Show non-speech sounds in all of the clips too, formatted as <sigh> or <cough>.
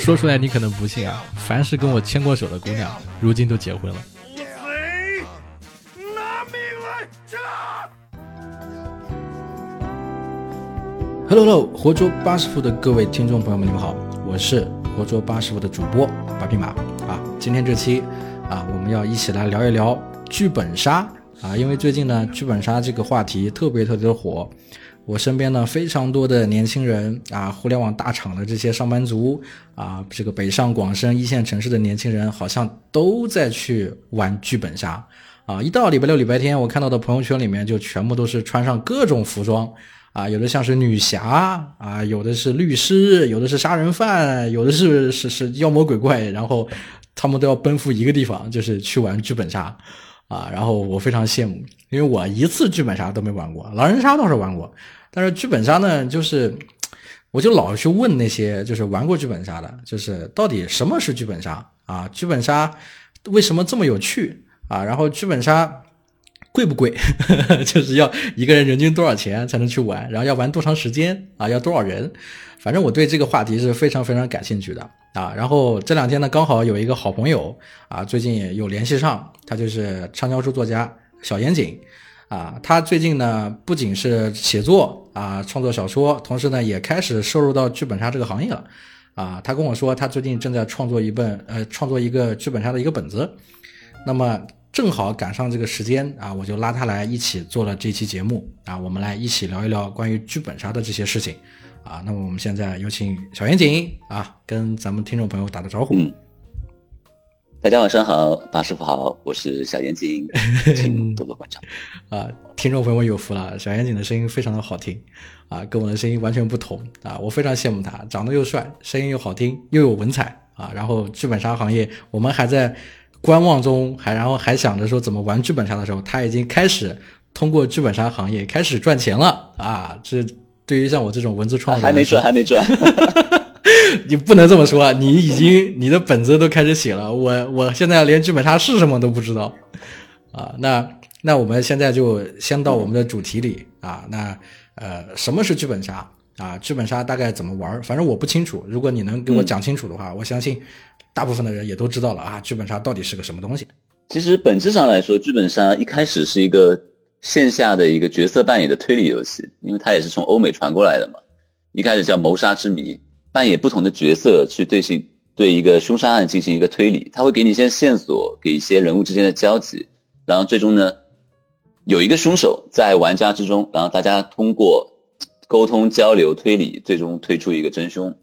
说出来你可能不信啊，凡是跟我牵过手的姑娘，如今都结婚了。Hello，Hello，活捉八师傅的各位听众朋友们，你们好，我是活捉八师傅的主播八匹马啊。今天这期啊，我们要一起来聊一聊剧本杀啊，因为最近呢，剧本杀这个话题特别特别的火。我身边呢非常多的年轻人啊，互联网大厂的这些上班族啊，这个北上广深一线城市的年轻人，好像都在去玩剧本杀啊。一到礼拜六、礼拜天，我看到的朋友圈里面就全部都是穿上各种服装。啊，有的像是女侠啊，有的是律师，有的是杀人犯，有的是是是妖魔鬼怪，然后他们都要奔赴一个地方，就是去玩剧本杀啊。然后我非常羡慕，因为我一次剧本杀都没玩过，狼人杀倒是玩过，但是剧本杀呢，就是我就老去问那些就是玩过剧本杀的，就是到底什么是剧本杀啊？剧本杀为什么这么有趣啊？然后剧本杀。贵不贵？<laughs> 就是要一个人人均多少钱才能去玩，然后要玩多长时间啊？要多少人？反正我对这个话题是非常非常感兴趣的啊。然后这两天呢，刚好有一个好朋友啊，最近也有联系上，他就是畅销书作家小严谨啊。他最近呢，不仅是写作啊，创作小说，同时呢，也开始收入到剧本杀这个行业了啊。他跟我说，他最近正在创作一本呃，创作一个剧本杀的一个本子，那么。正好赶上这个时间啊，我就拉他来一起做了这期节目啊，我们来一起聊一聊关于剧本杀的这些事情啊。那么我们现在有请小严谨啊，跟咱们听众朋友打个招呼。嗯，大家晚上好，八师傅好，我是小严谨，<laughs> 请多多关照。啊，听众朋友们有福了，小严谨的声音非常的好听啊，跟我的声音完全不同啊，我非常羡慕他，长得又帅，声音又好听，又有文采啊。然后剧本杀行业，我们还在。观望中，还然后还想着说怎么玩剧本杀的时候，他已经开始通过剧本杀行业开始赚钱了啊！这对于像我这种文字创作还没转，还没转，<laughs> 你不能这么说，你已经你的本子都开始写了，我我现在连剧本杀是什么都不知道啊！那那我们现在就先到我们的主题里啊，那呃，什么是剧本杀啊？剧本杀大概怎么玩？反正我不清楚，如果你能给我讲清楚的话，我相信。大部分的人也都知道了啊，剧本杀到底是个什么东西？其实本质上来说，剧本杀一开始是一个线下的一个角色扮演的推理游戏，因为它也是从欧美传过来的嘛。一开始叫谋杀之谜，扮演不同的角色去对行对一个凶杀案进行一个推理，他会给你一些线索，给一些人物之间的交集，然后最终呢有一个凶手在玩家之中，然后大家通过沟通交流推理，最终推出一个真凶，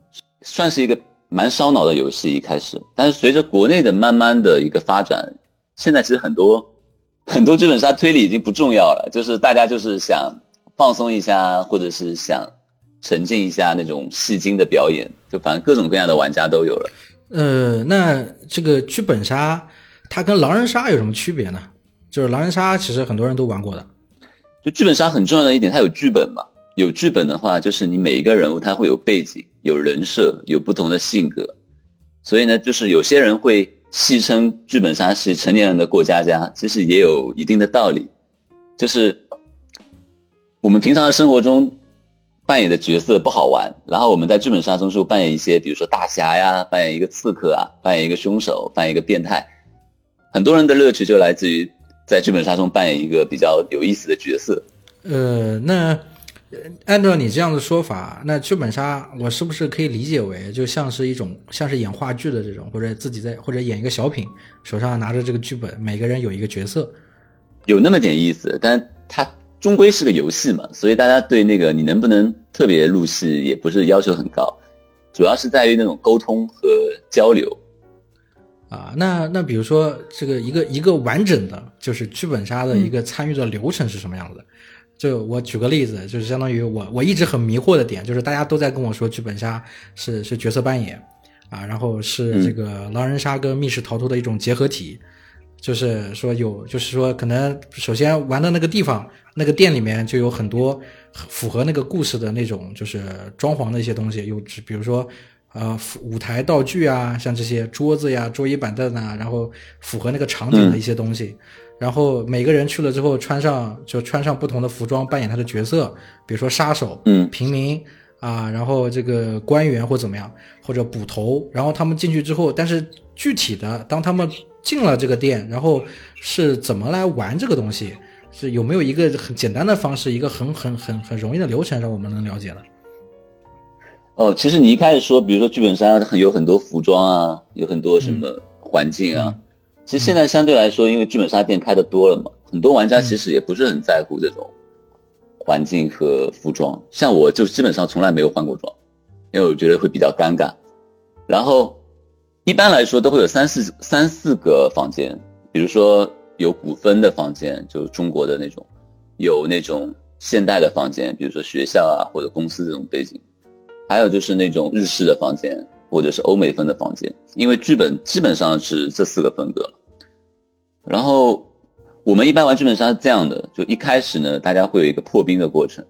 算是一个。蛮烧脑的游戏一开始，但是随着国内的慢慢的一个发展，现在其实很多很多剧本杀推理已经不重要了，就是大家就是想放松一下，或者是想沉浸一下那种戏精的表演，就反正各种各样的玩家都有了。呃，那这个剧本杀它跟狼人杀有什么区别呢？就是狼人杀其实很多人都玩过的，就剧本杀很重要的一点，它有剧本嘛。有剧本的话，就是你每一个人物他会有背景、有人设、有不同的性格，所以呢，就是有些人会戏称剧本杀是成年人的过家家，其实也有一定的道理。就是我们平常的生活中扮演的角色不好玩，然后我们在剧本杀中就扮演一些，比如说大侠呀，扮演一个刺客啊，扮演一个凶手，扮演一个变态。很多人的乐趣就来自于在剧本杀中扮演一个比较有意思的角色。呃，那。按照你这样的说法，那剧本杀我是不是可以理解为就像是一种像是演话剧的这种，或者自己在或者演一个小品，手上拿着这个剧本，每个人有一个角色，有那么点意思，但它终归是个游戏嘛，所以大家对那个你能不能特别入戏也不是要求很高，主要是在于那种沟通和交流。啊，那那比如说这个一个一个完整的就是剧本杀的一个参与的流程是什么样子的？就我举个例子，就是相当于我我一直很迷惑的点，就是大家都在跟我说剧本杀是是角色扮演，啊，然后是这个狼人杀跟密室逃脱的一种结合体，就是说有，就是说可能首先玩的那个地方，那个店里面就有很多符合那个故事的那种，就是装潢的一些东西，有比如说呃舞台道具啊，像这些桌子呀、桌椅板凳啊，然后符合那个场景的一些东西。然后每个人去了之后，穿上就穿上不同的服装，扮演他的角色，比如说杀手，嗯，平民啊，然后这个官员或怎么样，或者捕头，然后他们进去之后，但是具体的当他们进了这个店，然后是怎么来玩这个东西，是有没有一个很简单的方式，一个很很很很容易的流程让我们能了解的？哦，其实你一开始说，比如说剧本杀很有很多服装啊，有很多什么环境啊，其实现在相对来说，因为剧本杀店开的多了嘛，很多玩家其实也不是很在乎这种环境和服装。像我就基本上从来没有换过装，因为我觉得会比较尴尬。然后一般来说都会有三四三四个房间，比如说有古风的房间，就是中国的那种；有那种现代的房间，比如说学校啊或者公司这种背景。还有就是那种日式的房间，或者是欧美风的房间，因为剧本基本上是这四个风格。然后我们一般玩剧本杀是这样的，就一开始呢，大家会有一个破冰的过程，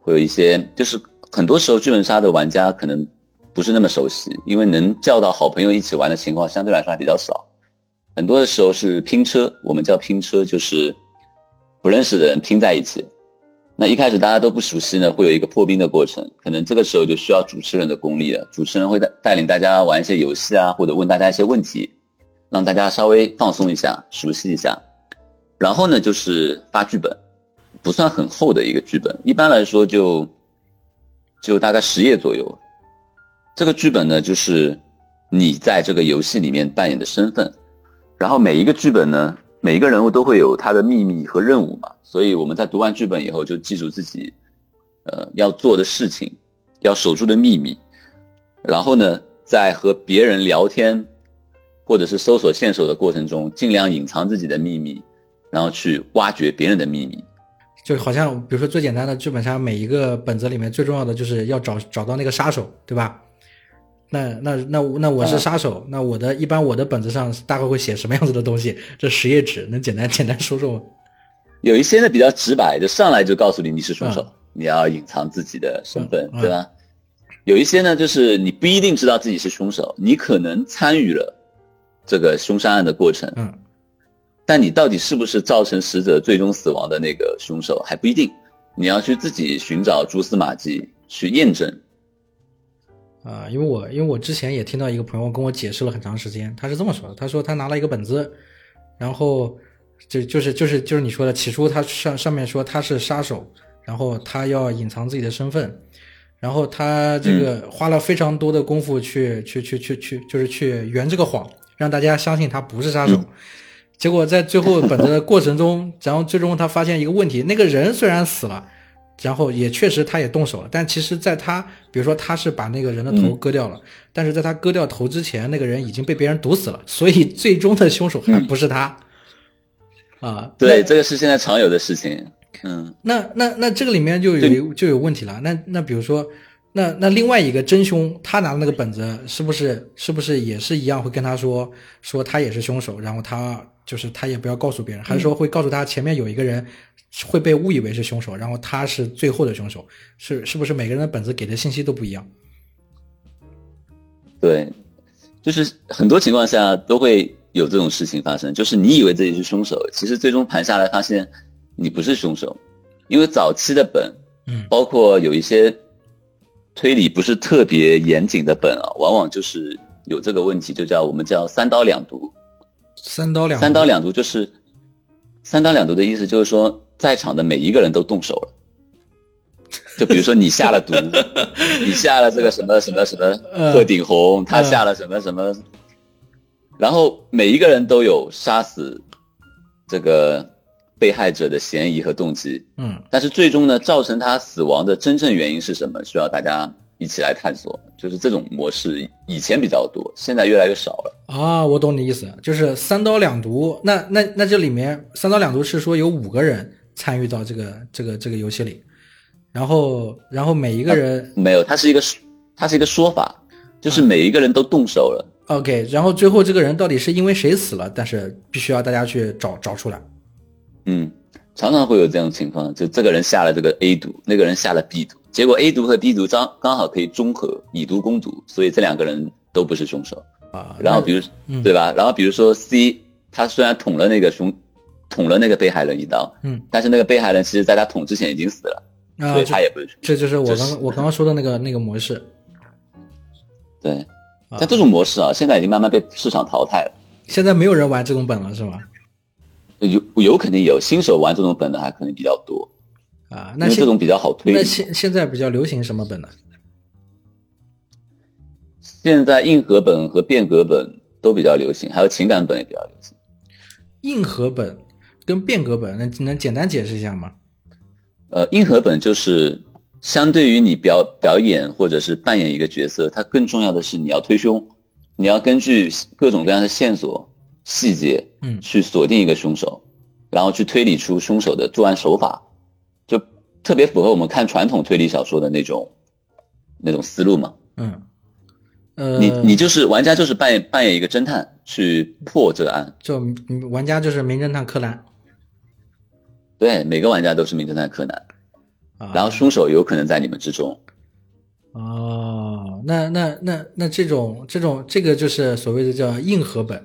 会有一些，就是很多时候剧本杀的玩家可能不是那么熟悉，因为能叫到好朋友一起玩的情况相对来说还比较少。很多的时候是拼车，我们叫拼车，就是不认识的人拼在一起。那一开始大家都不熟悉呢，会有一个破冰的过程，可能这个时候就需要主持人的功力了。主持人会带带领大家玩一些游戏啊，或者问大家一些问题，让大家稍微放松一下，熟悉一下。然后呢，就是发剧本，不算很厚的一个剧本，一般来说就就大概十页左右。这个剧本呢，就是你在这个游戏里面扮演的身份，然后每一个剧本呢。每一个人物都会有他的秘密和任务嘛，所以我们在读完剧本以后就记住自己，呃，要做的事情，要守住的秘密，然后呢，在和别人聊天，或者是搜索线索的过程中，尽量隐藏自己的秘密，然后去挖掘别人的秘密。就好像比如说最简单的剧本杀，每一个本子里面最重要的就是要找找到那个杀手，对吧？那那那那我是杀手，那我的一般我的本子上大概会写什么样子的东西？这十页纸能简单 <laughs> 简单说说吗？有一些呢比较直白，就上来就告诉你你是凶手，你要隐藏自己的身份，对吧？有一些呢就是你不一定知道自己是凶手，你可能参与了这个凶杀案的过程，嗯，但你到底是不是造成死者最终死亡的那个凶手还不一定，你要去自己寻找蛛丝马迹去验证。啊，因为我因为我之前也听到一个朋友跟我解释了很长时间，他是这么说的，他说他拿了一个本子，然后就就是就是就是你说的，起初他上上面说他是杀手，然后他要隐藏自己的身份，然后他这个花了非常多的功夫去去去去去，就是去圆这个谎，让大家相信他不是杀手，结果在最后本子的过程中，然后最终他发现一个问题，那个人虽然死了。然后也确实，他也动手了，但其实，在他比如说他是把那个人的头割掉了，但是在他割掉头之前，那个人已经被别人毒死了，所以最终的凶手还不是他。啊，对，这个是现在常有的事情。嗯，那那那这个里面就有就有问题了。那那比如说，那那另外一个真凶，他拿的那个本子是不是是不是也是一样会跟他说说他也是凶手，然后他就是他也不要告诉别人，还是说会告诉他前面有一个人？会被误以为是凶手，然后他是最后的凶手，是是不是每个人的本子给的信息都不一样？对，就是很多情况下都会有这种事情发生，就是你以为自己是凶手，其实最终盘下来发现你不是凶手，因为早期的本，嗯，包括有一些推理不是特别严谨的本啊，往往就是有这个问题，就叫我们叫三刀两毒。三刀两三刀两毒就是三刀两毒的意思，就是说。在场的每一个人都动手了，就比如说你下了毒，<laughs> 你下了这个什么什么什么鹤顶红，他下了什么什么，然后每一个人都有杀死这个被害者的嫌疑和动机，嗯，但是最终呢，造成他死亡的真正原因是什么？需要大家一起来探索。就是这种模式以前比较多，现在越来越少了。啊，我懂你意思，就是三刀两毒。那那那这里面三刀两毒是说有五个人。参与到这个这个这个游戏里，然后然后每一个人没有，它是一个它是一个说法，就是每一个人都动手了。OK，然后最后这个人到底是因为谁死了？但是必须要大家去找找出来。嗯，常常会有这样的情况，就这个人下了这个 A 毒，那个人下了 B 毒，结果 A 毒和 B 毒刚刚好可以中和，以毒攻毒，所以这两个人都不是凶手啊。然后比如对吧？然后比如说 C，他虽然捅了那个凶。捅了那个被害人一刀，嗯，但是那个被害人其实在他捅之前已经死了，啊所以他也不会出现。这就是我刚刚我刚刚说的那个那个模式。对，啊但这种模式啊，现在已经慢慢被市场淘汰了。现在没有人玩这种本了，是吗？有有肯定有新手玩这种本的还可能比较多，啊，那这种比较好推。那现现在比较流行什么本呢？现在硬核本和变革本都比较流行，还有情感本也比较流行。硬核本跟变革本，能能简单解释一下吗？呃，硬核本就是相对于你表表演或者是扮演一个角色，它更重要的是你要推胸，你要根据各种各样的线索、细节，嗯去锁定一个凶手，然后去推理出凶手的作案手法，就特别符合我们看传统推理小说的那种那种思路嘛。嗯，呃，你你就是玩家，就是扮演扮演一个侦探去破这个案。就嗯玩家就是名侦探柯南对，每个玩家都是名侦探柯南，啊。然后凶手有可能在你们之中。哦，那那那那这种这种这个就是所谓的叫硬核本，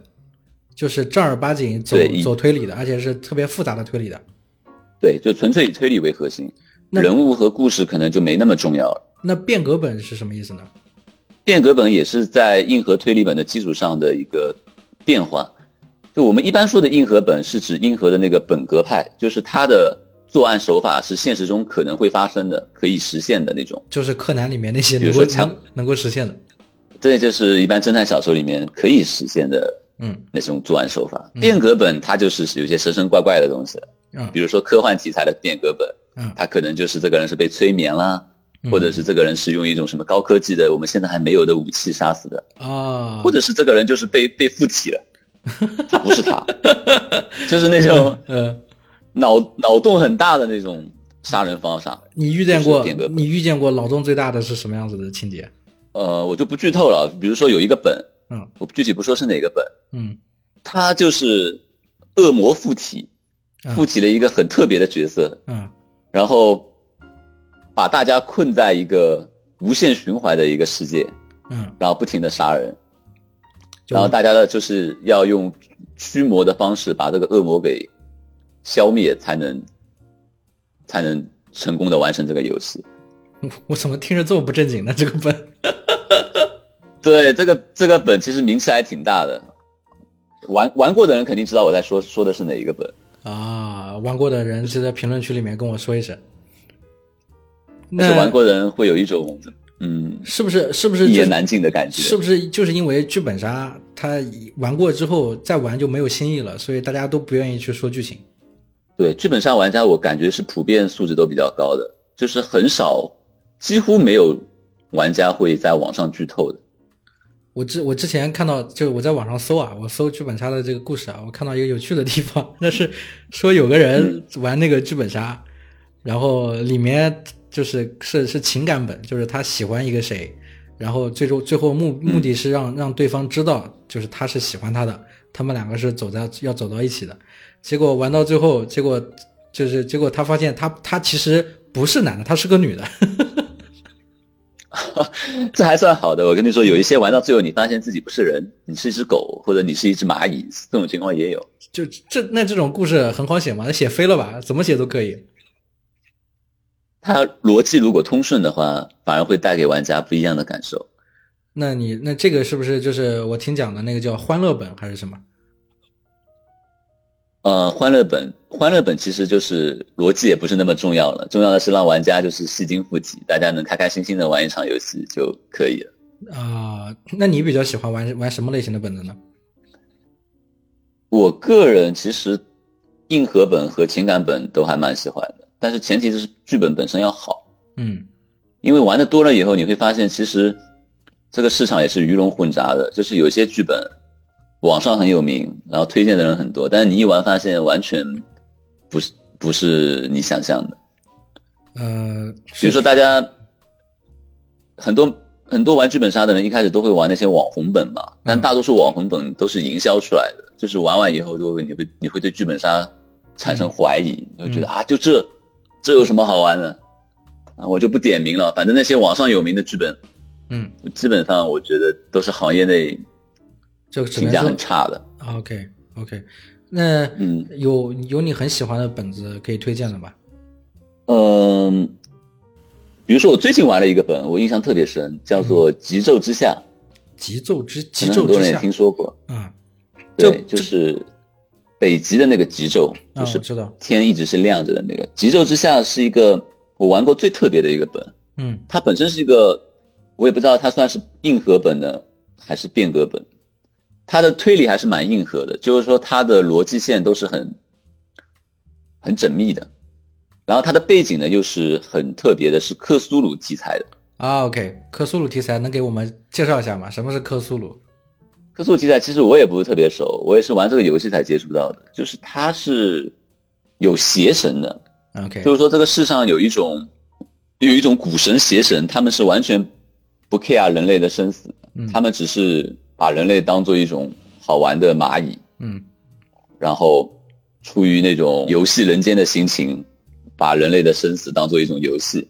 就是正儿八经走对硬走推理的，而且是特别复杂的推理的。对，就纯粹以推理为核心，人物和故事可能就没那么重要了。那变革本是什么意思呢？变革本也是在硬核推理本的基础上的一个变化。就我们一般说的硬核本，是指硬核的那个本格派，就是它的作案手法是现实中可能会发生的、可以实现的那种。就是柯南里面那些比能够如说枪能能够实现的。这就是一般侦探小说里面可以实现的嗯。那种作案手法。变革本它就是有些神神怪怪的东西，嗯。比如说科幻题材的变革本，嗯。它可能就是这个人是被催眠啦，嗯。或者是这个人是用一种什么高科技的我们现在还没有的武器杀死的，啊，或者是这个人就是被被附体了，<laughs> 他不是他，就是那种嗯，脑脑洞很大的那种杀人方法。你遇见过你遇见过脑洞最大的是什么样子的情节？呃，我就不剧透了，比如说有一个本，嗯。我具体不说是哪个本，嗯。他就是恶魔附体，嗯。附体了一个很特别的角色，嗯。然后把大家困在一个无限循环的一个世界，嗯，然后不停的杀人，然后大家的就是要用驱魔的方式把这个恶魔给消灭，才能才能成功的完成这个游戏。<laughs> 我怎么听着这么不正经呢？这个本对，这个这个本其实名气还挺大的，玩玩过的人肯定知道我在说说的是哪一个本。啊，玩过的人就在评论区里面跟我说一声。但是那玩过的人会有一种嗯是不是是不是就一言难尽的感觉。是不是就是因为剧本杀，他玩过之后再玩就没有新意了，所以大家都不愿意去说剧情。对，剧本杀玩家我感觉是普遍素质都比较高的，就是很少，几乎没有玩家会在网上剧透的。我之我之前看到，就是我在网上搜啊，我搜剧本杀的这个故事啊，我看到一个有趣的地方，那是说有个人玩那个剧本杀，然后里面就是是是情感本，就是他喜欢一个谁，然后最终最后目目的是让让对方知道，就是他是喜欢他的，他们两个是走在要走到一起的，结果玩到最后，结果就是结果他发现他他其实不是男的，他是个女的。<laughs> 这还算好的。我跟你说，有一些玩到最后，你发现自己不是人，你是一只狗，或者你是一只蚂蚁，这种情况也有。就这那这种故事很好写嘛，写飞了吧，怎么写都可以。它逻辑如果通顺的话，反而会带给玩家不一样的感受。那你那这个是不是就是我听讲的那个叫欢乐本还是什么？呃，欢乐本，欢乐本其实就是逻辑也不是那么重要了，重要的是让玩家就是戏精附体，大家能开开心心的玩一场游戏就可以了。啊、那你比较喜欢玩玩什么类型的本子呢？我个人其实硬核本和情感本都还蛮喜欢的，但是前提就是剧本本身要好，嗯因为玩的多了以后，你会发现其实这个市场也是鱼龙混杂的，就是有些剧本网上很有名，然后推荐的人很多，但是你一玩发现完全不是不是你想象的。呃，比如说大家很多很多玩剧本杀的人一开始都会玩那些网红本嘛，但大多数网红本都是营销出来的，就是玩完以后就会你会你会对剧本杀产生怀疑，你会觉得啊就这这有什么好玩的啊？我就不点名了，反正那些网上有名的剧本，嗯，基本上我觉得都是行业内就只能说评价很差的。OK OK。那嗯有有你很喜欢的本子可以推荐的吗？嗯，比如说我最近玩了一个本，我印象特别深，叫做《极昼之下》，极昼之极可能很多人听说过。嗯，对，就是北极的那个极昼，啊，就是知道，天一直是亮着的那个。极昼之下是一个我玩过最特别的一个本，嗯它本身是一个，我也不知道它算是硬核本呢还是变革本。它的推理还是蛮硬核的，就是说他的逻辑线都是很很缜密的，然后它的背景呢又是很特别的，是克苏鲁题材的。啊，OK，克苏鲁题材能给我们介绍一下吗？什么是克苏鲁？克苏鲁题材其实我也不是特别熟，我也是玩这个游戏才接触到的。就是它是有邪神的，OK，就是说这个世上有一种有一种古神邪神，他们是完全不 care 人类的生死，嗯他们只是把人类当做一种好玩的蚂蚁，嗯然后出于那种游戏人间的心情，把人类的生死当做一种游戏。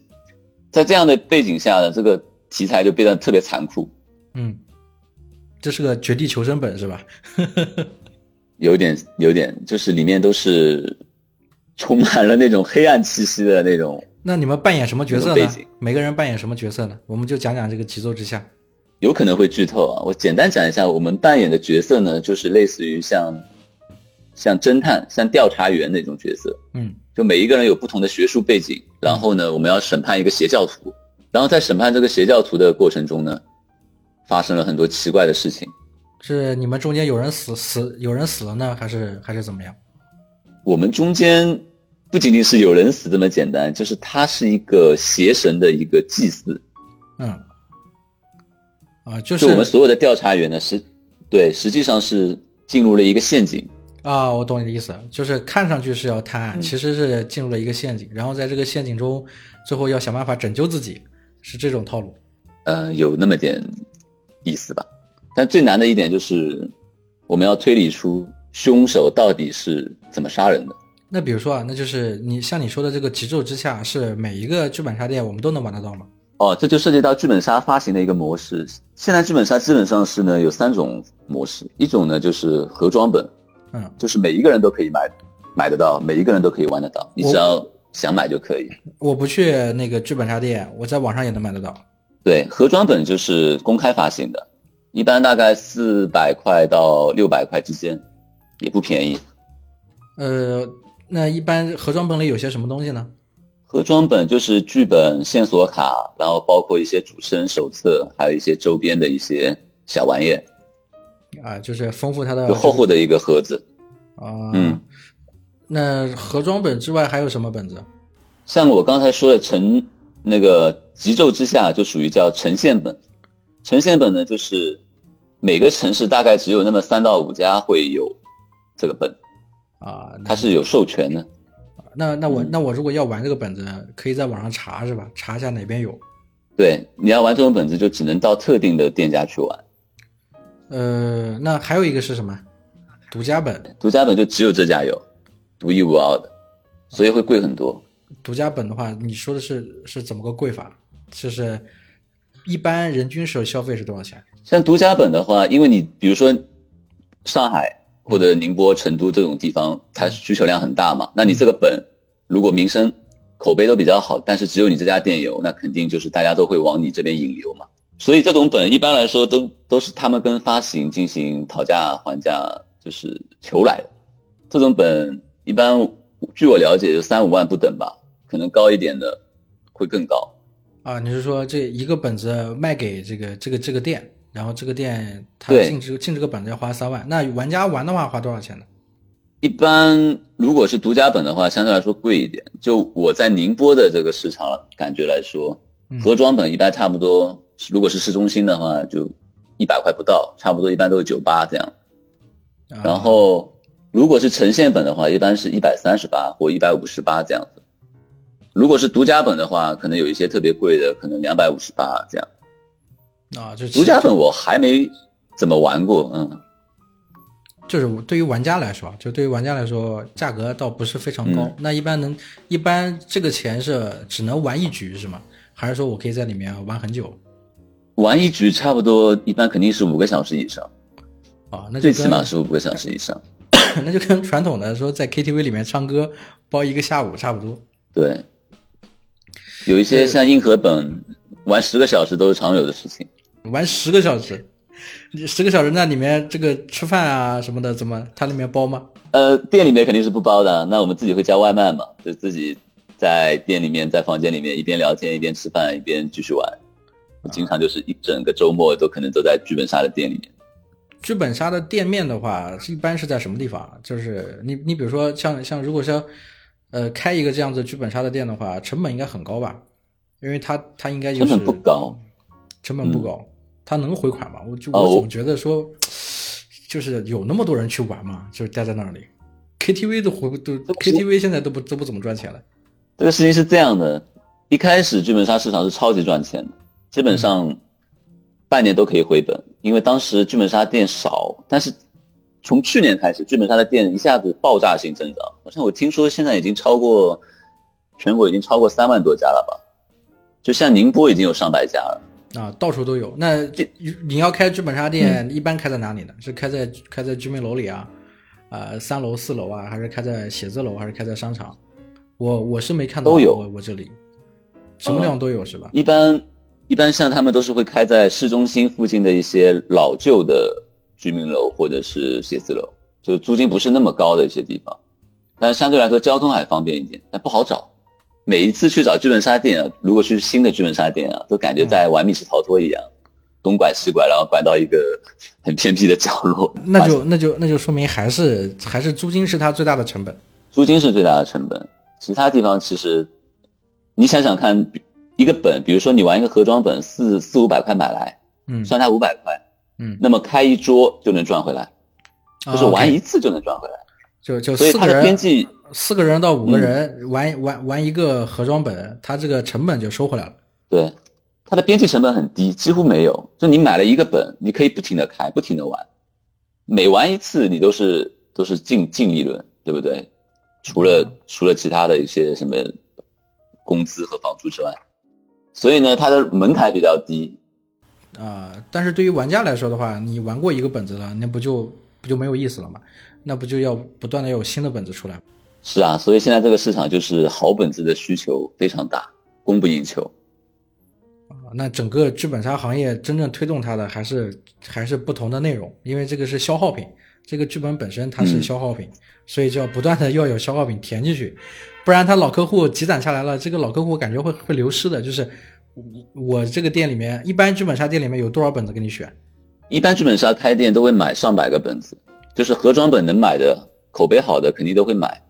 在这样的背景下呢，这个题材就变得特别残酷，嗯，这是个绝地求生本是吧？<laughs> 有点有点就是里面都是充满了那种黑暗气息的那种那你们扮演什么角色呢背景？每个人扮演什么角色呢？我们就讲讲这个极昼之下。有可能会剧透啊。我简单讲一下，我们扮演的角色呢，就是类似于像像侦探、像调查员那种角色。嗯就每一个人有不同的学术背景，然后呢，我们要审判一个邪教徒，然后在审判这个邪教徒的过程中呢，发生了很多奇怪的事情。是你们中间有人死死有人死了呢，还是还是怎么样？我们中间不仅仅是有人死这么简单，就是他是一个邪神的一个祭祀，嗯，啊，就就是我们所有的调查员呢，实对实际上是进入了一个陷阱。啊，我懂你的意思，就是看上去是要探案，嗯其实是进入了一个陷阱，然后在这个陷阱中，最后要想办法拯救自己，是这种套路。呃，有那么点意思吧。但最难的一点就是，我们要推理出凶手到底是怎么杀人的。那比如说啊，那就是你像你说的这个极昼之下，是每一个剧本杀店我们都能玩得到吗？哦，这就涉及到剧本杀发行的一个模式。现在剧本杀基本上是呢有三种模式，一种呢就是盒装本，嗯，就是每一个人都可以买买得到，每一个人都可以玩得到，你只要想买就可以。我不去那个剧本杀店，我在网上也能买得到。对，盒装本就是公开发行的，一般大概四百块到六百块之间，也不便宜。呃，那一般盒装本里有些什么东西呢？盒装本就是剧本、线索卡，然后包括一些主持人手册，还有一些周边的一些小玩意儿，啊，就是丰富它的就厚厚的一个盒子。啊。嗯，那盒装本之外还有什么本子？像我刚才说的城那个极昼之下，就属于叫呈现本。呈现本呢，就是每个城市大概只有那么三到五家会有这个本，啊，它是有授权的。那那嗯我那我如果要玩这个本子，可以在网上查是吧？查一下哪边有。对，你要玩这种本子，就只能到特定的店家去玩。呃，那还有一个是什么？独家本。独家本就只有这家有，独一无二的，所以会贵很多。独家本的话，你说的是是怎么个贵法？就是一般人均是消费是多少钱？像独家本的话，因为你比如说上海或者宁波、成都这种地方，它需求量很大嘛，那你这个本如果名声、口碑都比较好，但是只有你这家店有，那肯定就是大家都会往你这边引流嘛。所以这种本一般来说都都是他们跟发行进行讨价还价，就是求来的。这种本一般据我了解就三五万不等吧，可能高一点的会更高。啊，你是说这一个本子卖给这个这个这个店，然后这个店它进这个进这个本子要花三万，那玩家玩的话花多少钱呢？一般如果是独家本的话，相对来说贵一点。就我在宁波的这个市场感觉来说，嗯盒装本一般差不多，如果是市中心的话，就一百块不到，差不多一般都是九八这样。啊然后如果是呈现本的话，一般是一百三十八或一百五十八这样子。如果是独家本的话，可能有一些特别贵的，可能两百五十八这样。啊，就是独家本我还没怎么玩过，嗯，就是对于玩家来说，就对于玩家来说，价格倒不是非常高。嗯那一般能，一般这个钱是只能玩一局是吗？还是说我可以在里面玩很久玩一局差不多一般肯定是五个小时以上，啊？那就最起码是五个小时以上。那就跟传统的说在 KTV 里面唱歌包一个下午差不多。对，有一些像硬核本，玩十个小时都是常有的事情。玩十个小时，你十个小时那里面这个吃饭啊什么的，怎么它里面包吗？呃，店里面肯定是不包的，那我们自己会叫外卖嘛，就自己在店里面，在房间里面一边聊天一边吃饭一边继续玩。我经常就是一整个周末都可能都在剧本杀的店里面。剧本杀的店面的话，一般是在什么地方？就是你你比如说像像如果说呃开一个这样子剧本杀的店的话，成本应该很高吧？因为它它应该就是成本不高，成本不高，它能回款吗？我就我总觉得说，就是有那么多人去玩嘛，就是待在那里，KTV 都回都 KTV 现在都不都不怎么赚钱了。这个事情是这样的，一开始剧本杀市场是超级赚钱的，基本上半年都可以回本，因为当时剧本杀店少，但是从去年开始，剧本杀的店一下子爆炸性增长，好像我听说现在已经超过全国已经超过三万多家了吧。就像宁波已经有上百家了啊，到处都有。那你要开剧本杀店，一般开在哪里呢？是开在开在居民楼里啊，啊三楼四楼啊，还是开在写字楼，还是开在商场？我我是没看到，都有。我这里什么地方都有是吧？一般一般像他们都是会开在市中心附近的一些老旧的居民楼或者是写字楼，就租金不是那么高的一些地方，但是相对来说交通还方便一点，但不好找。每一次去找剧本杀店啊，如果去新的剧本杀店啊，都感觉在玩密室逃脱一样，东拐西拐，然后拐到一个很偏僻的角落。那就那就那就说明还是还是租金是它最大的成本，租金是最大的成本。其他地方其实，你想想看，一个本，比如说你玩一个盒装本，四四五百块买来，嗯，算它五百块，嗯，那么开一桌就能赚回来，就是玩一次就能赚回来。就就所以它的边际。四个人到五个人玩玩玩一个盒装本，它这个成本就收回来了。对，它的边际成本很低，几乎没有。就你买了一个本，你可以不停的开，不停的玩，每玩一次你都是都是净净利润，对不对？除了除了其他的一些什么工资和房租之外，所以呢，它的门槛比较低。啊，但是对于玩家来说的话，你玩过一个本子了，那不就不就没有意思了吗？那不就要不断的有新的本子出来？是啊，所以现在这个市场就是好本子的需求非常大，供不应求。啊，那整个剧本杀行业真正推动它的还是还是不同的内容，因为这个是消耗品，这个剧本本身它是消耗品，所以就要不断的要有消耗品填进去，不然他老客户积攒下来了，这个老客户感觉会会流失的。就是我这个店里面，一般剧本杀店里面有多少本子给你选？一般剧本杀开店都会买上百个本子，就是盒装本能买的，口碑好的肯定都会买。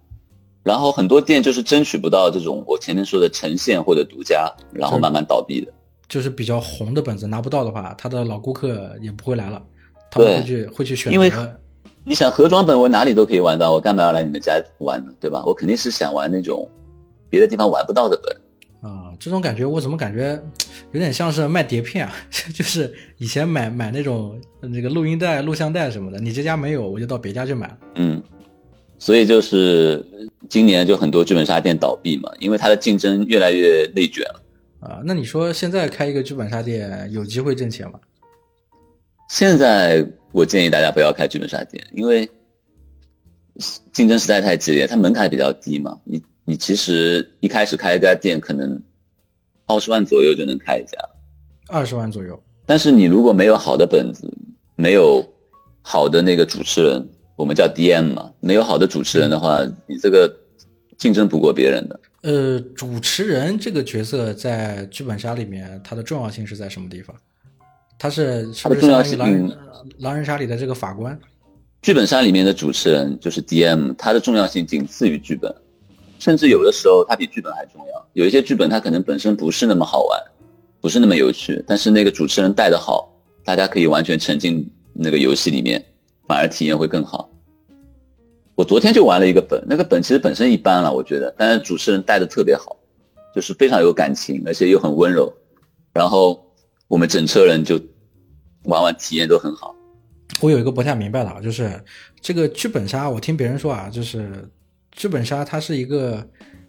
然后很多店就是争取不到这种我前面说的呈现或者独家，然后慢慢倒闭的。就是比较红的本子拿不到的话，他的老顾客也不会来了，他们会去会去选择。因为你想盒装本我哪里都可以玩到，我干嘛要来你们家玩呢？对吧？我肯定是想玩那种别的地方玩不到的本。啊，这种感觉我怎么感觉有点像是卖碟片啊？<laughs> 就是以前买买那种那个录音带、录像带什么的，你这家没有，我就到别家去买。嗯。所以就是今年就很多剧本杀店倒闭嘛，因为它的竞争越来越内卷了。啊，那你说现在开一个剧本杀店有机会挣钱吗？现在我建议大家不要开剧本杀店，因为竞争实在太激烈，它门槛比较低嘛。你你其实一开始开一家店可能二十万左右就能开一家，二十万左右。但是你如果没有好的本子，没有好的那个主持人。我们叫 DM 嘛，没有好的主持人的话，你这个竞争不过别人的。呃，主持人这个角色在剧本杀里面，它的重要性是在什么地方？它是是不是相当于狼人狼人杀里的这个法官？剧本杀里面的主持人就是 DM，它的重要性仅次于剧本，甚至有的时候它比剧本还重要。有一些剧本它可能本身不是那么好玩，不是那么有趣，但是那个主持人带的好，大家可以完全沉浸那个游戏里面。反而体验会更好。我昨天就玩了一个本，那个本其实本身一般了，我觉得，但是主持人带的特别好，就是非常有感情，而且又很温柔。然后我们整车人就玩玩体验都很好。我有一个不太明白的啊，就是这个剧本杀，我听别人说啊，就是剧本杀它是一个，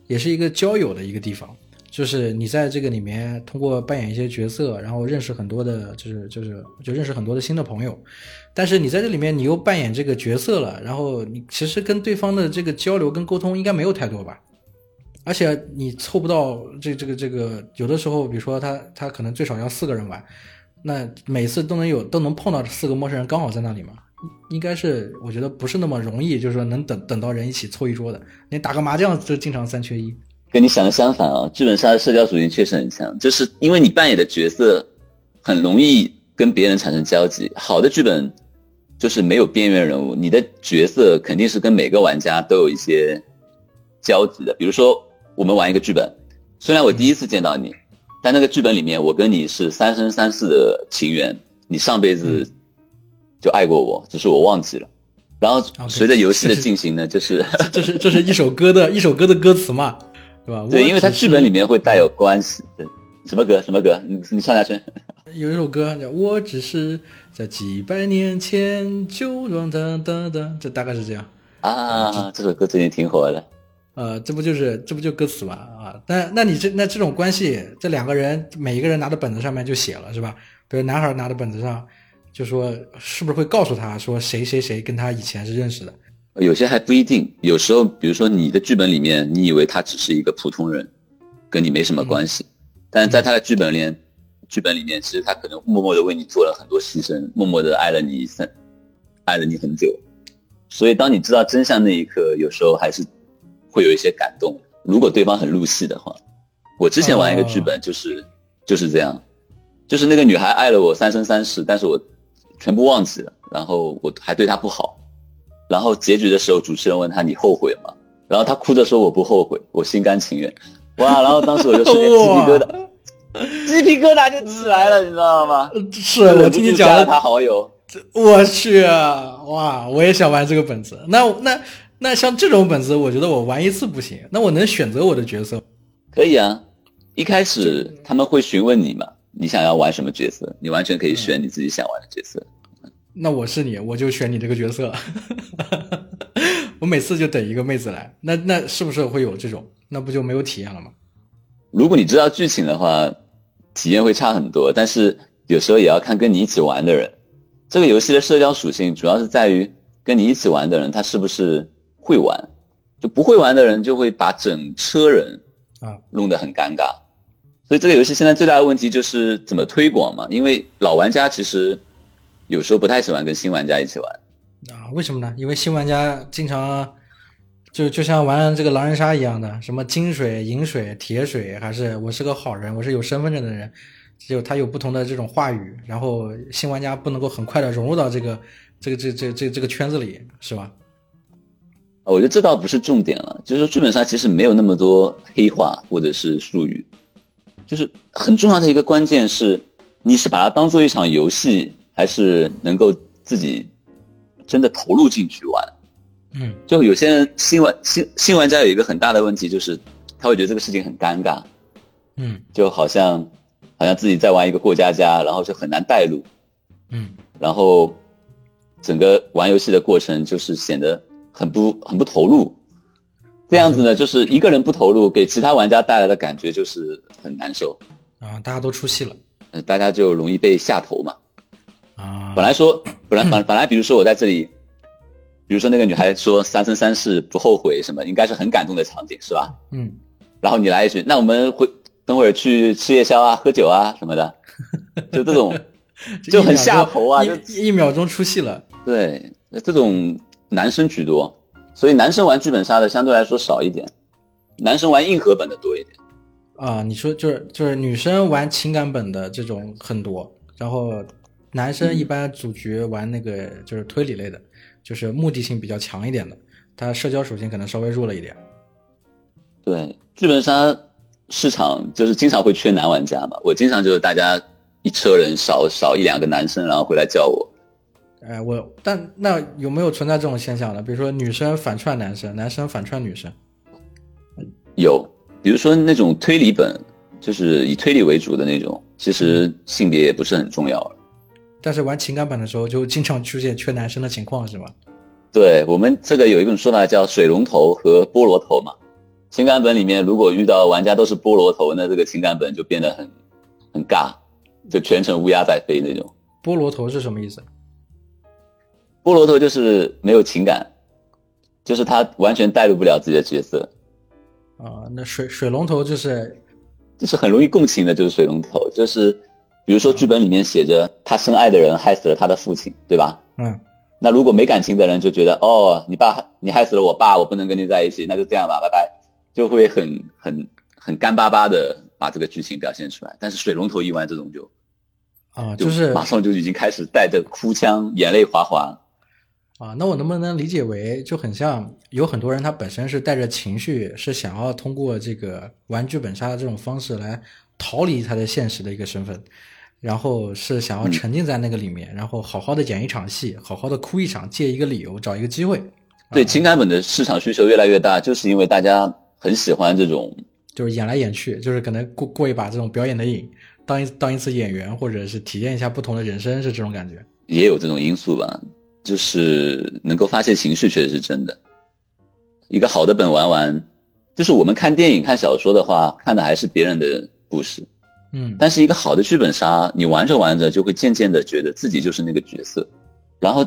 也是一个交友的一个地方。就是你在这个里面通过扮演一些角色，然后认识很多的，就是就是就认识很多的新的朋友。但是你在这里面你又扮演这个角色了，然后你其实跟对方的这个交流跟沟通应该没有太多吧？而且你凑不到这这个这个，有的时候，比如说他他可能最少要四个人玩，那每次都能有都能碰到四个陌生人刚好在那里嘛，应该是我觉得不是那么容易，就是说能等等到人一起凑一桌的。你打个麻将就经常三缺一。跟你想的相反啊，剧本杀的社交属性确实很强，就是因为你扮演的角色很容易跟别人产生交集。好的剧本就是没有边缘人物，你的角色肯定是跟每个玩家都有一些交集的。比如说。我们玩一个剧本，虽然我第一次见到你，但那个剧本里面我跟你是三生三世的情缘，你上辈子就爱过我，只是我忘记了。然后随着游戏的进行呢，就是这是这是一首歌的一首歌的歌词嘛，对吧？对，因为它剧本里面会带有关系。对，什么歌？什么歌？你你唱下去。<laughs> 有一首歌叫《我只是在几百年前就忘哒哒哒》，这大概是这样啊。这首歌最近挺火的。呃，这不就是这不就歌词嘛啊？那那你这那这种关系，这两个人每一个人拿的本子上面就写了是吧？比如男孩拿的本子上就说，是不是会告诉他说谁谁谁跟他以前是认识的？有些还不一定，有时候比如说你的剧本里面，你以为他只是一个普通人，跟你没什么关系，但是在他的剧本里，剧本里面其实他可能默默的为你做了很多牺牲，默默的爱了你一生，爱了你很久。所以当你知道真相那一刻，有时候还是。会有一些感动，如果对方很入戏的话。我之前玩一个剧本，就是就是这样，就是那个女孩爱了我三生三世，但是我全部忘记了，然后我还对她不好，然后结局的时候，主持人问他你后悔吗？然后他哭着说我不后悔，我心甘情愿。哇，然后当时我就瞬间 <laughs> 鸡皮疙瘩，鸡皮疙瘩就起来了，你知道吗？是我听你讲了他好友，我去哇，我也想玩这个本子，那那。那像这种本子，我觉得我玩一次不行。那我能选择我的角色？可以啊，一开始他们会询问你嘛，你想要玩什么角色？你完全可以选你自己想玩的角色。那我是你，我就选你这个角色。<laughs> 我每次就等一个妹子来，那那是不是会有这种？那不就没有体验了吗？如果你知道剧情的话，体验会差很多。但是有时候也要看跟你一起玩的人。这个游戏的社交属性主要是在于跟你一起玩的人，他是不是？会玩，就不会玩的人就会把整车人啊弄得很尴尬，所以这个游戏现在最大的问题就是怎么推广嘛？因为老玩家其实有时候不太喜欢跟新玩家一起玩啊？为什么呢？因为新玩家经常就就像玩这个狼人杀一样的，什么金水、银水、铁水，还是我是个好人，我是有身份证的人，就他有不同的这种话语，然后新玩家不能够很快的融入到这个这个这这这这个圈子里，是吧？我觉得这倒不是重点了，就是说剧本杀其实没有那么多黑话或者是术语，就是很重要的一个关键是，你是把它当做一场游戏，还是能够自己真的投入进去玩？嗯，就有些人新玩新新玩家有一个很大的问题，就是他会觉得这个事情很尴尬，嗯，就好像好像自己在玩一个过家家，然后就很难带入，嗯，然后整个玩游戏的过程就是显得。很不很不投入，这样子呢，就是一个人不投入，给其他玩家带来的感觉就是很难受啊！大家都出戏了，大家就容易被下头嘛啊！本来说本来本本来，比如说我在这里，比如说那个女孩说三生三世不后悔什么，应该是很感动的场景是吧？嗯，然后你来一句，那我们会等会儿去吃夜宵啊，喝酒啊什么的，就这种 <laughs> 就很下头啊，就一秒钟出戏了。对，这种。男生居多，所以男生玩剧本杀的相对来说少一点，男生玩硬核本的多一点。啊，你说就是就是女生玩情感本的这种很多，然后男生一般主角玩那个就是推理类的，就是目的性比较强一点的，他社交属性可能稍微弱了一点。对，剧本杀市场就是经常会缺男玩家嘛，我经常就是大家一车人少少一两个男生，然后回来叫我。哎，我但那有没有存在这种现象呢？比如说女生反串男生，男生反串女生，有。比如说那种推理本，就是以推理为主的那种，其实性别也不是很重要了。但是玩情感本的时候，就经常出现缺男生的情况，是吗？对我们这个有一种说法叫水龙头和菠萝头嘛。情感本里面如果遇到玩家都是菠萝头，那这个情感本就变得很很尬，就全程乌鸦在飞那种。菠萝头是什么意思？菠萝头就是没有情感，就是他完全带入不了自己的角色，啊，那水水龙头就是就是很容易共情的，就是水龙头，就是比如说剧本里面写着他深爱的人害死了他的父亲，对吧？嗯那如果没感情的人就觉得哦，你爸你害死了我爸，我不能跟你在一起，那就这样吧，拜拜，就会很很很干巴巴的把这个剧情表现出来。但是水龙头一弯这种就啊，就就是马上就已经开始带着哭腔，眼泪哗哗。啊，那我能不能理解为就很像有很多人他本身是带着情绪，是想要通过这个玩剧本杀的这种方式来逃离他的现实的一个身份，然后是想要沉浸在那个里面，然后好好的演一场戏，好好的哭一场，借一个理由，找一个机会，对情感本的市场需求越来越大，就是因为大家很喜欢这种就是演来演去，就是可能过过一把这种表演的瘾，当一当一次演员，或者是体验一下不同的人生，是这种感觉。也有这种因素吧，就是能够发泄情绪，确实是真的。一个好的本玩完，就是我们看电影、看小说的话，看的还是别人的故事，嗯但是一个好的剧本杀，你玩着玩着就会渐渐的觉得自己就是那个角色，然后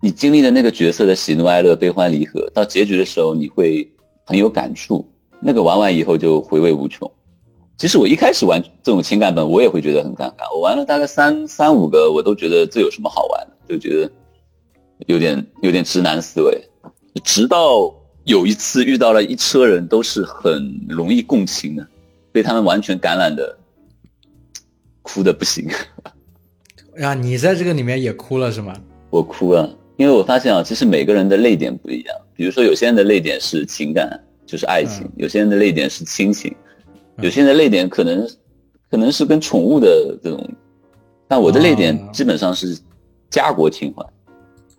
你经历了那个角色的喜怒哀乐、悲欢离合，到结局的时候你会很有感触，那个玩完以后就回味无穷。其实我一开始玩这种情感本，我也会觉得很尴尬。我玩了大概三三五个，我都觉得这有什么好玩的，就觉得有点有点直男思维。直到有一次遇到了一车人，都是很容易共情的，被他们完全感染的，哭的不行。<laughs> 啊，你在这个里面也哭了是吗？我哭了，因为我发现啊，其实每个人的泪点不一样。比如说，有些人的泪点是情感，就是爱情；嗯有些人的泪点是亲情；嗯有些人的泪点可能可能是跟宠物的这种。但我的泪点哦基本上是家国情怀，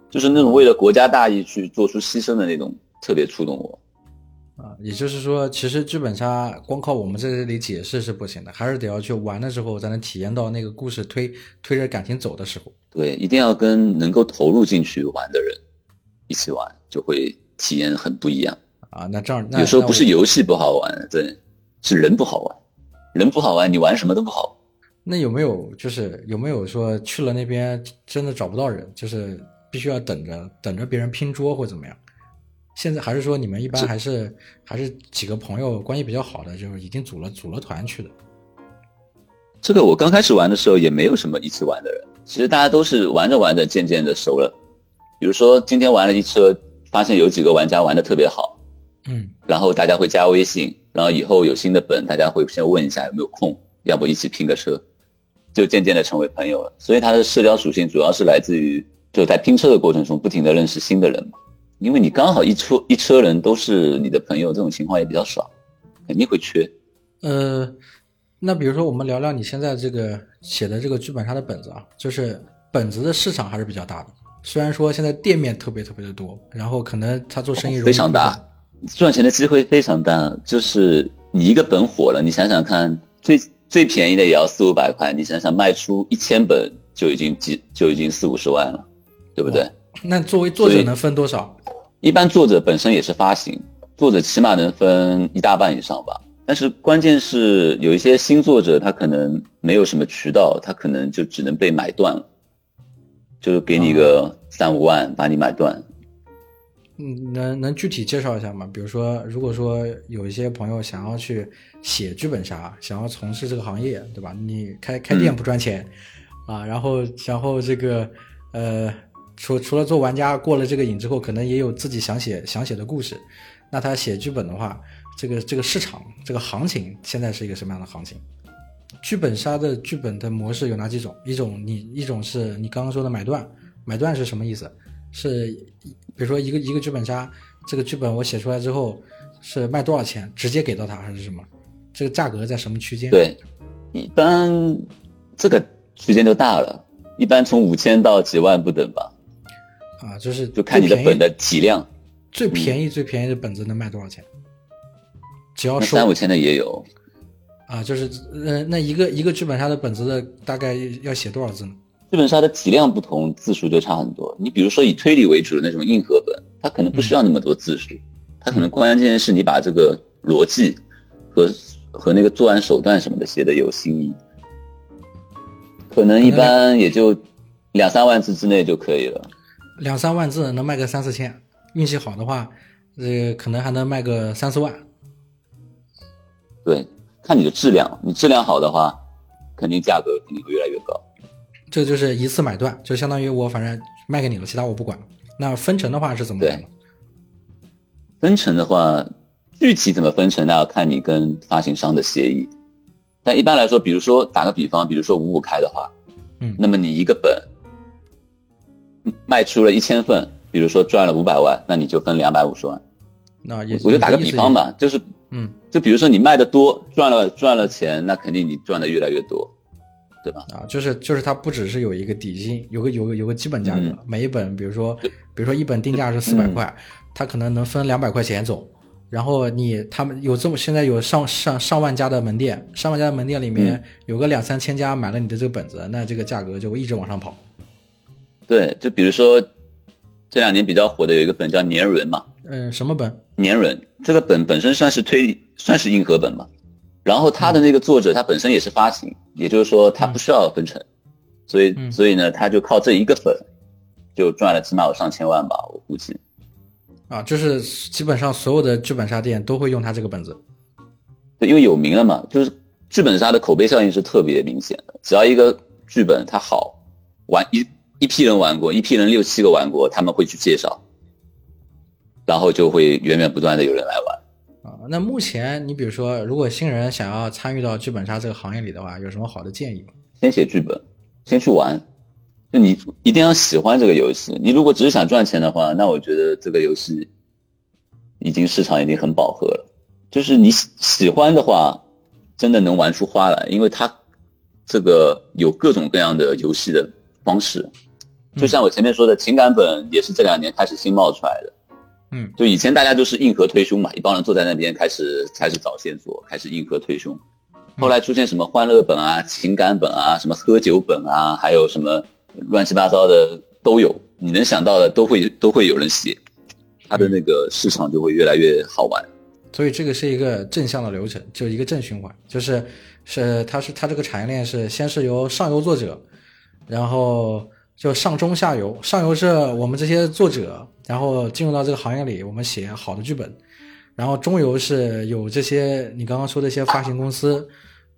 就是那种为了国家大义去做出牺牲的那种，特别触动我。啊，也就是说，其实剧本杀光靠我们在这里解释是不行的，还是得要去玩的时候才能体验到那个故事推推着感情走的时候。对，一定要跟能够投入进去玩的人一起玩，就会体验很不一样。啊，那这样那有时候不是游戏不好玩，对，是人不好玩，人不好玩，你玩什么都不好。那有没有就是有没有说去了那边真的找不到人，就是必须要等着等着别人拼桌或怎么样？现在还是说你们一般还是还是几个朋友关系比较好的，就是已经组了组了团去的。这个我刚开始玩的时候也没有什么一起玩的人，其实大家都是玩着玩着渐渐的熟了。比如说今天玩了一车，发现有几个玩家玩的特别好，嗯然后大家会加微信，然后以后有新的本，大家会先问一下有没有空，要不一起拼个车，就渐渐的成为朋友了。所以它的社交属性主要是来自于就在拼车的过程中不停的认识新的人嘛，因为你刚好一车一车人都是你的朋友，这种情况也比较少，肯定会缺。呃，那比如说我们聊聊你现在这个写的这个剧本杀的本子啊，就是本子的市场还是比较大的。虽然说现在店面特别特别的多，然后可能他做生意非常大，赚钱的机会非常大。就是你一个本火了，你想想看，最最便宜的也要四五百块，你想想卖出一千本就已经几就已经四五十万了，对不对？那作为作者能分多少？一般作者本身也是发行，作者起码能分一大半以上吧。但是关键是有一些新作者，他可能没有什么渠道，他可能就只能被买断了，就是给你个三五万把你买断。嗯，能能具体介绍一下吗？比如说，如果说有一些朋友想要去写剧本杀，想要从事这个行业，对吧？你开开店不赚钱、啊，然后然后这个呃，除除了做玩家过了这个瘾之后，可能也有自己想写想写的故事。那他写剧本的话，这个这个市场这个行情现在是一个什么样的行情？剧本杀的剧本的模式有哪几种？一种你一种是你刚刚说的买断，买断是什么意思？是比如说一个一个剧本杀，这个剧本我写出来之后是卖多少钱，直接给到他还是什么？这个价格在什么区间？对，一般这个区间就大了，一般从五千到几万不等吧，啊，就是就看你的本的体量。最便宜最便宜的本子能卖多少钱？只要三五千的也有，啊，就是呃，那一个一个剧本杀的本子的大概要写多少字呢？剧本杀的体量不同，字数就差很多。你比如说以推理为主的那种硬核本，它可能不需要那么多字数，它可能关键是你把这个逻辑和和那个作案手段什么的写的有新意，可能一般也就两三万字之内就可以了。两三万字能卖个三四千，运气好的话，呃，可能还能卖个三四万。对，看你的质量，你质量好的话，肯定价格肯定会越来越高。这就是一次买断，就相当于我反正卖给你了，其他我不管。那分成的话是怎么对？分成的话，具体怎么分成，那要看你跟发行商的协议。但一般来说，比如说打个比方，比如说五五开的话，嗯，那么你一个本卖出了一千份，比如说赚了五百万，那你就分两百五十万。那也我就打个比方吧，就是，嗯，就比如说你卖的多，赚了赚了钱，那肯定你赚的越来越多，对吧？啊，就是就是它不只是有一个底薪，有个有个有个基本价格，嗯每一本，比如说比如说一本定价是四百块，它可能能分两百块钱走。然后你他们有这么现在有上上上万家的门店，上万家的门店里面有个两三千家买了你的这个本子，那这个价格就会一直往上跑。对，就比如说这两年比较火的有一个本叫《年轮》嘛，嗯，什么本？年轮这个本本身算是推理，算是硬核本嘛。然后他的那个作者他本身也是发行，也就是说他不需要分成，所以嗯所以呢，他就靠这一个本就赚了起码有上千万吧，我估计。啊，就是基本上所有的剧本杀店都会用他这个本子。对，因为有名了嘛，就是剧本杀的口碑效应是特别明显的。只要一个剧本它好，玩一一批人玩过，一批人六七个玩过，他们会去介绍，然后就会源源不断的有人来玩。啊，那目前你比如说，如果新人想要参与到剧本杀这个行业里的话，有什么好的建议吗？先写剧本，先去玩，就你一定要喜欢这个游戏。你如果只是想赚钱的话，那我觉得这个游戏已经市场已经很饱和了。就是你喜喜欢的话，真的能玩出花来，因为它这个有各种各样的游戏的方式。就像我前面说的，情感本也是这两年开始新冒出来的。嗯，就以前大家都是硬核推胸嘛，一帮人坐在那边开始开始找线索，开始硬核推胸。后来出现什么欢乐本啊、情感本啊、什么喝酒本啊，还有什么乱七八糟的都有，你能想到的都会都会有人写，它的那个市场就会越来越好玩。所以这个是一个正向的流程，就一个正循环，就是是它是它这个产业链是先是由上游作者，然后就上中下游，上游是我们这些作者，然后进入到这个行业里，我们写好的剧本，然后中游是有这些你刚刚说的一些发行公司。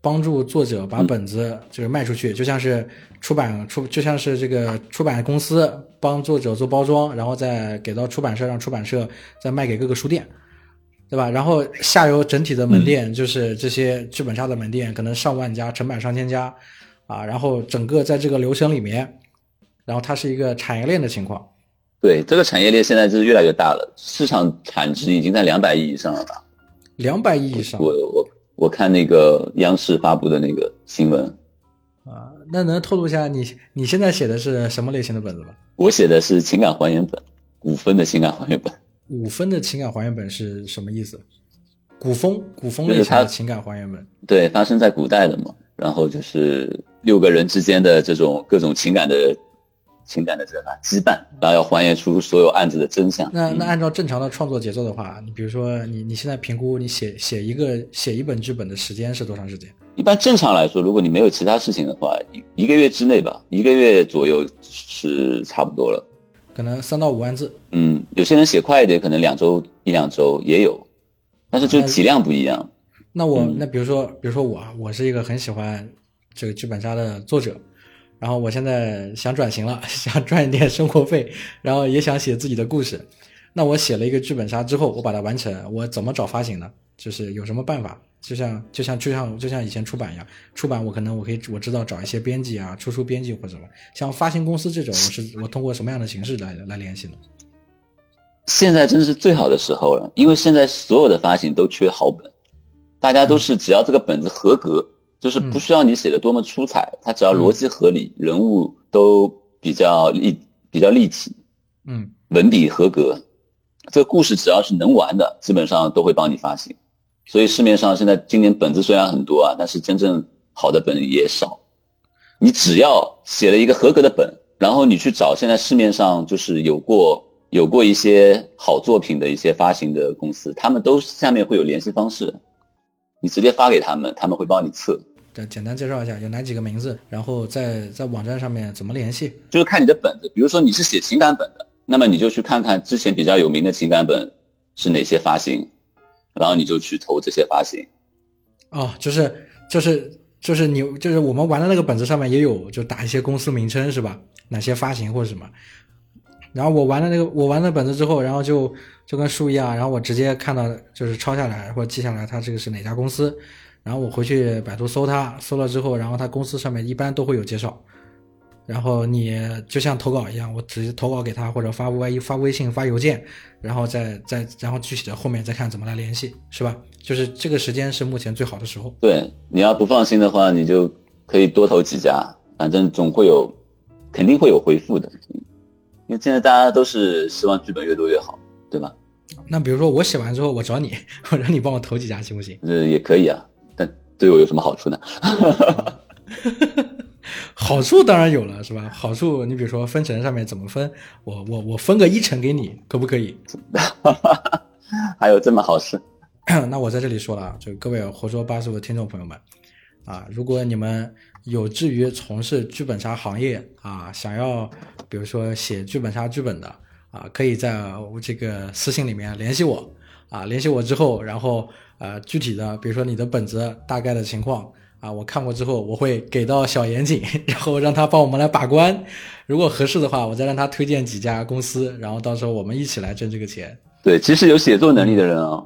帮助作者把本子就是卖出去，就像是出版出，就像是这个出版公司帮作者做包装，然后再给到出版社，让出版社再卖给各个书店。对吧？然后下游整体的门店就是这些剧本杀的门店，可能上万家，成百上千家，啊，然后整个在这个流程里面，然后它是一个产业链的情况。对，这个产业链现在就是越来越大了，市场产值已经在两百亿以上了吧？两百亿以上。我我我看那个央视发布的那个新闻啊，那能透露一下你你现在写的是什么类型的本子吗？我写的是情感还原本，五分的情感还原本。五分的情感还原本是什么意思？古风古风类型的情感还原本，对，发生在古代的嘛。然后就是六个人之间的这种各种情感的情感的这个羁绊，然后要还原出所有案子的真相。那那按照正常的创作节奏的话，你比如说你你现在评估你写写一个写一本剧本的时间是多长时间？一般正常来说，如果你没有其他事情的话，一一个月之内吧，一个月左右是差不多了。可能三到五万字。嗯，有些人写快一点，可能两周一两周也有，但是就体量不一样。那我那比如说，比如说我，我是一个很喜欢这个剧本杀的作者，然后我现在想转型了，<laughs> 想赚一点生活费，<laughs> 然后也想写自己的故事。那我写了一个剧本杀之后，我把它完成，我怎么找发行呢？就是有什么办法？就像就像就像就像以前出版一样，出版我可能我可以我知道找一些编辑啊，出书编辑或者什么。像发行公司这种，我是我通过什么样的形式来来联系呢？现在真是最好的时候了，因为现在所有的发行都缺好本，大家都是只要这个本子合格，就是不需要你写的多么出彩，它只要逻辑合理，人物都比较立比较立体，嗯，文笔合格，这个故事只要是能玩的，基本上都会帮你发行。所以市面上现在今年本子虽然很多啊，但是真正好的本也少。你只要写了一个合格的本，然后你去找现在市面上就是有过有过一些好作品的一些发行的公司，他们都下面会有联系方式，你直接发给他们，他们会帮你测。简简单介绍一下有哪几个名字，然后在在网站上面怎么联系？就是看你的本子，比如说你是写情感本的，那么你就去看看之前比较有名的情感本是哪些发行。然后你就去投这些发行，哦，就是就是就是你就是我们玩的那个本子上面也有，就打一些公司名称是吧？哪些发行或者什么。然后我玩了那个我玩了本子之后，然后就就跟书一样，然后我直接看到就是抄下来或者记下来，他这个是哪家公司。然后我回去百度搜他，搜了之后，然后他公司上面一般都会有介绍。然后你就像投稿一样，我直接投稿给他，或者发微发微信、发邮件，然后再再然后具体的后面再看怎么来联系，是吧？就是这个时间是目前最好的时候。对，你要不放心的话，你就可以多投几家，反正总会有，肯定会有回复的。因为现在大家都是希望剧本越多越好，对吧？那比如说我写完之后，我找你，我让你帮我投几家，行不行？呃，也可以啊，但对我有什么好处呢？<laughs> 好处当然有了，是吧？好处，你比如说分成上面怎么分，我我我分个一成给你，可不可以？<laughs> 还有这么好事？<coughs> 那我在这里说了啊，就各位活捉八十五的听众朋友们啊，如果你们有志于从事剧本杀行业啊，想要比如说写剧本杀剧本的啊，可以在这个私信里面联系我啊，联系我之后，然后呃具体的，比如说你的本子大概的情况。啊，我看过之后，我会给到小严谨，<laughs> 然后让他帮我们来把关。如果合适的话，我再让他推荐几家公司，然后到时候我们一起来挣这个钱。对，其实有写作能力的人啊，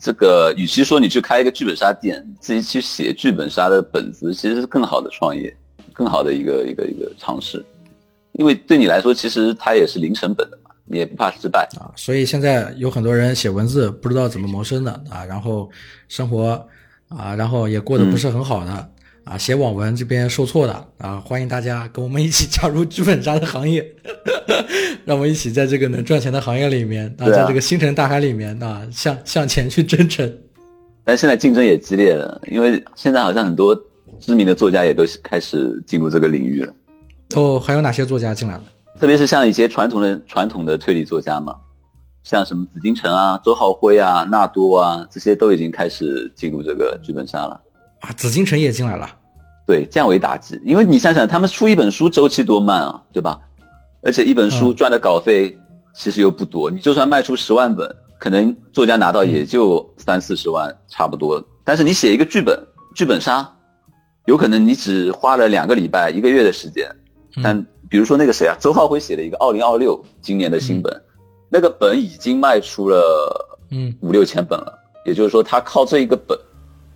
这个与其说你去开一个剧本杀店，自己去写剧本杀的本子，其实是更好的创业，更好的一个一个一个尝试。因为对你来说，其实它也是零成本的嘛，你也不怕失败啊。所以现在有很多人写文字不知道怎么谋生的啊，然后生活。啊，然后也过得不是很好的啊，写网文这边受挫的啊，欢迎大家跟我们一起加入剧本杀的行业，<laughs> 让我们一起在这个能赚钱的行业里面啊，在这个星辰大海里面啊，向向前去征程。但现在竞争也激烈了，因为现在好像很多知名的作家也都开始进入这个领域了。哦，还有哪些作家进来了？特别是像一些传统的传统的推理作家嘛。像什么紫禁城啊、周浩辉啊、纳多啊，这些都已经开始进入这个剧本杀了啊！紫禁城也进来了，对，降维打击。因为你想想，他们出一本书周期多慢啊，对吧？而且一本书赚的稿费其实又不多，你就算卖出十万本，可能作家拿到也就三四十万，差不多。但是你写一个剧本，剧本杀，有可能你只花了两个礼拜、一个月的时间。但比如说那个谁啊，周浩辉写的一个《二零二六》今年的新本。那个本已经卖出了，嗯，五六千本了，也就是说，他靠这一个本，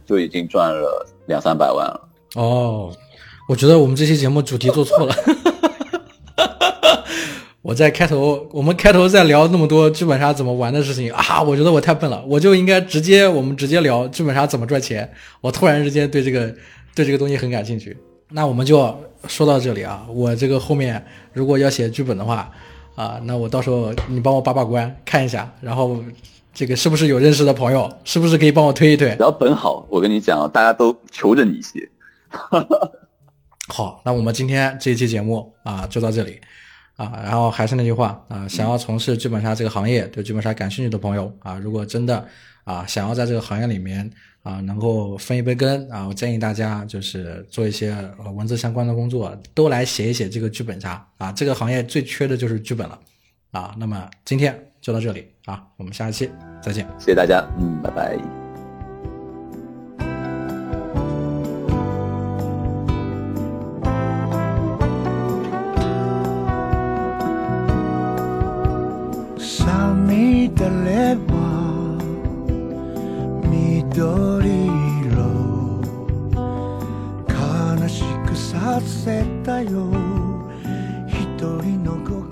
就已经赚了两三百万了。哦，我觉得我们这期节目主题做错了。<laughs> 我在开头，我们开头在聊那么多剧本杀怎么玩的事情啊，我觉得我太笨了，我就应该直接我们直接聊剧本杀怎么赚钱。我突然之间对这个对这个东西很感兴趣。那我们就说到这里啊，我这个后面如果要写剧本的话。啊，那我到时候你帮我把把关，看一下，然后这个是不是有认识的朋友，是不是可以帮我推一推？只要本好，我跟你讲，大家都求着你写。好，那我们今天这一期节目啊就到这里啊，然后还是那句话啊，想要从事剧本杀这个行业，对剧本杀感兴趣的朋友啊，如果真的啊想要在这个行业里面。啊，能够分一杯羹啊！我建议大家就是做一些呃文字相关的工作，都来写一写这个剧本杀啊！这个行业最缺的就是剧本了啊！那么今天就到这里啊，我们下期再见，谢谢大家，嗯，拜拜。せたよ。一人の心